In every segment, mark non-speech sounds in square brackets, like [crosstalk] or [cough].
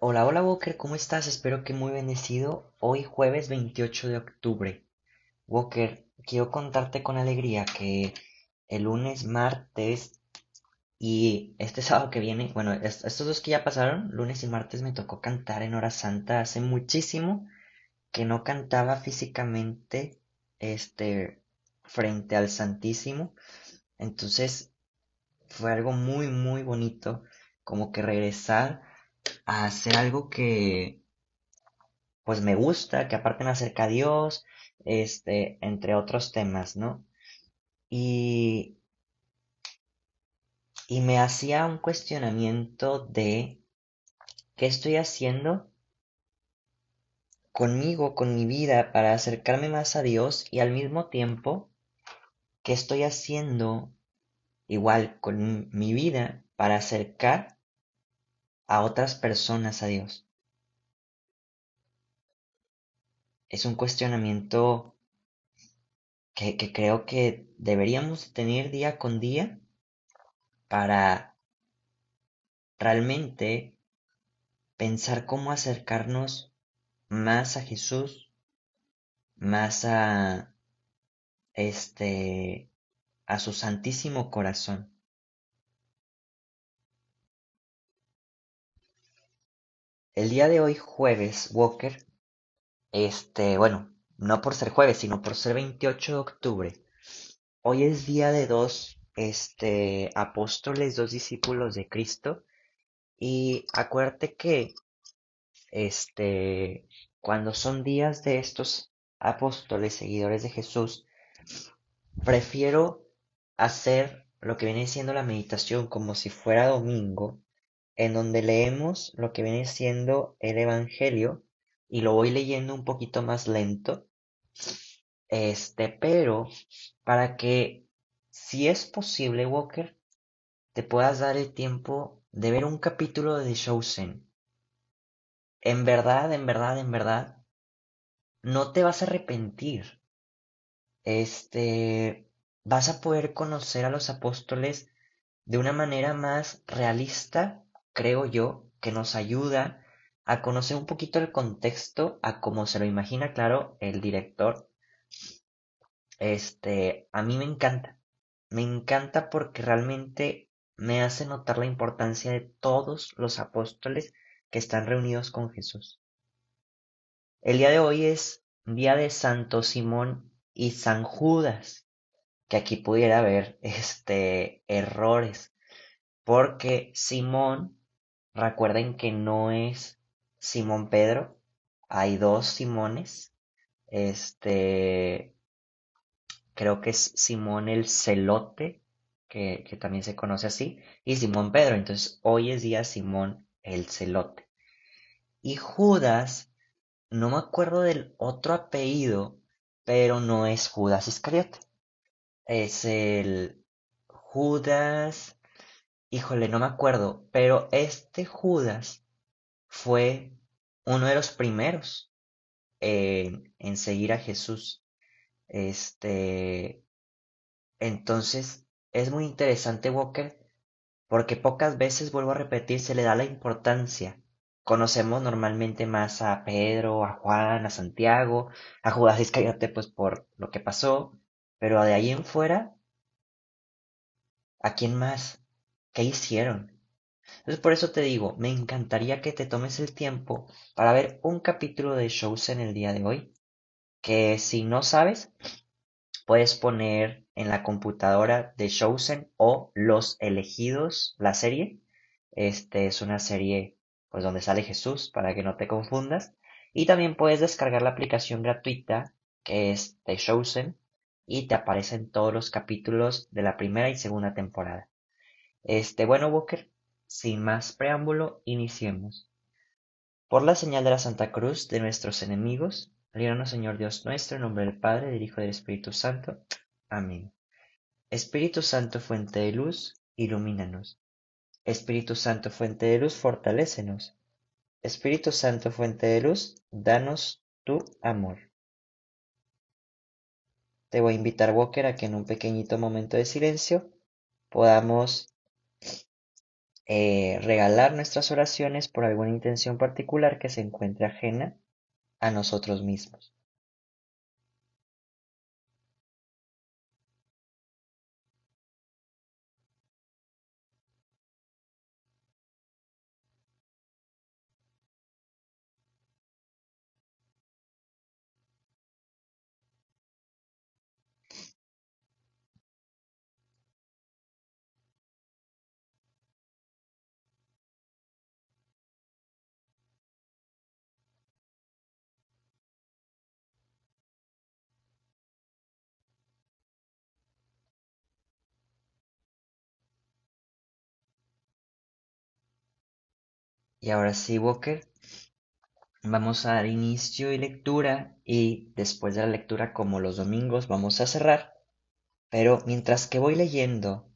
Hola, hola Walker, ¿cómo estás? Espero que muy bendecido. Hoy jueves 28 de octubre. Walker, quiero contarte con alegría que el lunes, martes y este [laughs] sábado que viene, bueno, estos dos que ya pasaron, lunes y martes me tocó cantar en hora santa. Hace muchísimo que no cantaba físicamente, este, frente al Santísimo. Entonces fue algo muy, muy bonito, como que regresar a hacer algo que pues me gusta, que aparte me acerca a Dios, este, entre otros temas, ¿no? Y, y me hacía un cuestionamiento de qué estoy haciendo conmigo, con mi vida, para acercarme más a Dios y al mismo tiempo qué estoy haciendo igual con mi vida para acercar a otras personas a Dios. Es un cuestionamiento que, creo que deberíamos tener día con día para realmente pensar cómo acercarnos más a Jesús, más a este a su santísimo corazón. El día de hoy, jueves, Walker, este, bueno, no por ser jueves, sino por ser 28 de octubre, hoy es día de dos, este, apóstoles, dos discípulos de Cristo, y acuérdate que, este, cuando son días de estos apóstoles, seguidores de Jesús, prefiero hacer lo que viene siendo la meditación como si fuera domingo, en donde leemos lo que viene siendo el Evangelio y lo voy leyendo un poquito más lento. Este, pero para que, si es posible, Walker, te puedas dar el tiempo de ver un capítulo de The. En verdad, en verdad, en verdad, no te vas a arrepentir. Este, vas a poder conocer a los apóstoles de una manera más realista creo yo, que nos ayuda a conocer un poquito el contexto, a cómo se lo imagina, claro, el director. Este, a mí me encanta. Me encanta porque realmente me hace notar la importancia de todos los apóstoles que están reunidos con Jesús. El día de hoy es día de Santo Simón y San Judas, que aquí pudiera haber este errores, porque Simón Recuerden que no es Simón Pedro, hay dos Simones. Este, creo que es Simón el Celote, que, también se conoce así, y Simón Pedro. Entonces, hoy es día Simón el Celote. Y Judas, no me acuerdo del otro apellido, pero no es Judas Iscariote. Es el Judas híjole, no me acuerdo, pero este Judas fue uno de los primeros en seguir a Jesús. Este, entonces es muy interesante Walker, porque pocas veces, vuelvo a repetir, se le da la importancia. Conocemos normalmente más a Pedro, a Juan, a Santiago, a Judas Iscariote, pues por lo que pasó, pero de ahí en fuera, ¿a quién más? ¿Qué hicieron? Entonces por eso te digo, me encantaría que te tomes el tiempo para ver un capítulo de en el día de hoy, que si no sabes, puedes poner en la computadora de Chosen o Los Elegidos, la serie. Este es una serie pues donde sale Jesús para que no te confundas. Y también puedes descargar la aplicación gratuita que es The Chosen y te aparecen todos los capítulos de la primera y segunda temporada. Este, bueno, Walker, sin más preámbulo, iniciemos. Por la señal de la Santa Cruz de nuestros enemigos, líbranos, Señor Dios nuestro, en nombre del Padre, del Hijo y del Espíritu Santo. Amén. Espíritu Santo, fuente de luz, ilumínanos. Espíritu Santo, fuente de luz, fortalécenos. Espíritu Santo, fuente de luz, danos tu amor. Te voy a invitar, Walker, a que en un pequeñito momento de silencio podamos eh, regalar nuestras oraciones por alguna intención particular que se encuentre ajena a nosotros mismos. Y ahora sí, Walker, vamos a dar inicio y lectura y después de la lectura, como los domingos, vamos a cerrar. Pero mientras que voy leyendo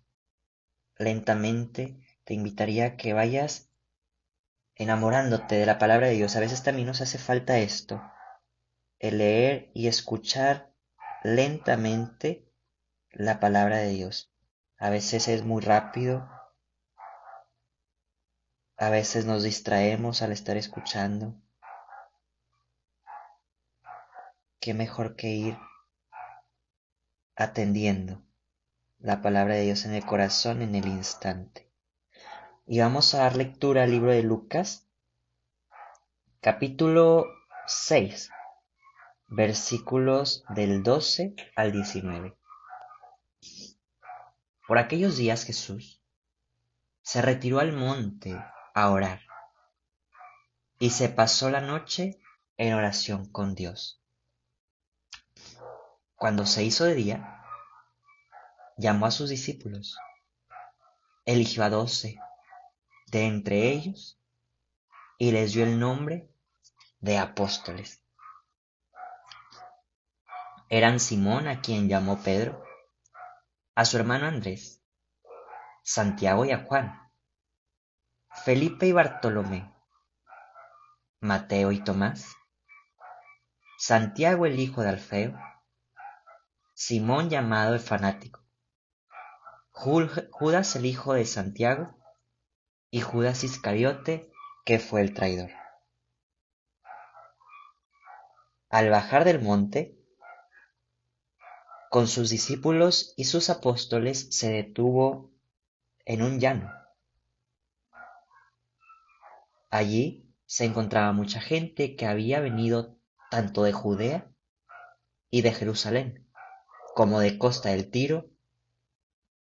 lentamente, te invitaría a que vayas enamorándote de la palabra de Dios. A veces también nos hace falta esto, el leer y escuchar lentamente la palabra de Dios. A veces es muy rápido, a veces nos distraemos al estar escuchando. Qué mejor que ir atendiendo la palabra de Dios en el corazón en el instante. Y vamos a dar lectura al libro de Lucas, capítulo 6, versículos del 12 al 19. Por aquellos días Jesús se retiró al monte a orar. Y se pasó la noche en oración con Dios. Cuando se hizo de día, llamó a sus discípulos, eligió a doce de entre ellos y les dio el nombre de apóstoles. Eran Simón, a quien llamó Pedro, a su hermano Andrés, Santiago y a Juan, Felipe y Bartolomé, Mateo y Tomás, Santiago el hijo de Alfeo, Simón llamado el fanático, Judas el hijo de Santiago y Judas Iscariote que fue el traidor. Al bajar del monte, con sus discípulos y sus apóstoles se detuvo en un llano Allí se encontraba mucha gente que había venido tanto de Judea y de Jerusalén, como de costa del Tiro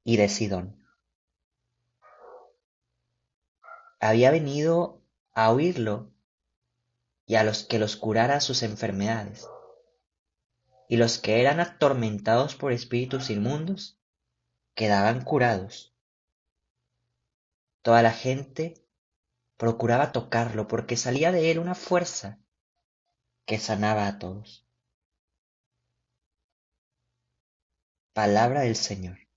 y de Sidón. Había venido a oírlo y a los que los curara sus enfermedades. Y los que eran atormentados por espíritus inmundos quedaban curados. Toda la gente procuraba tocarlo porque salía de él una fuerza que sanaba a todos. Palabra del Señor.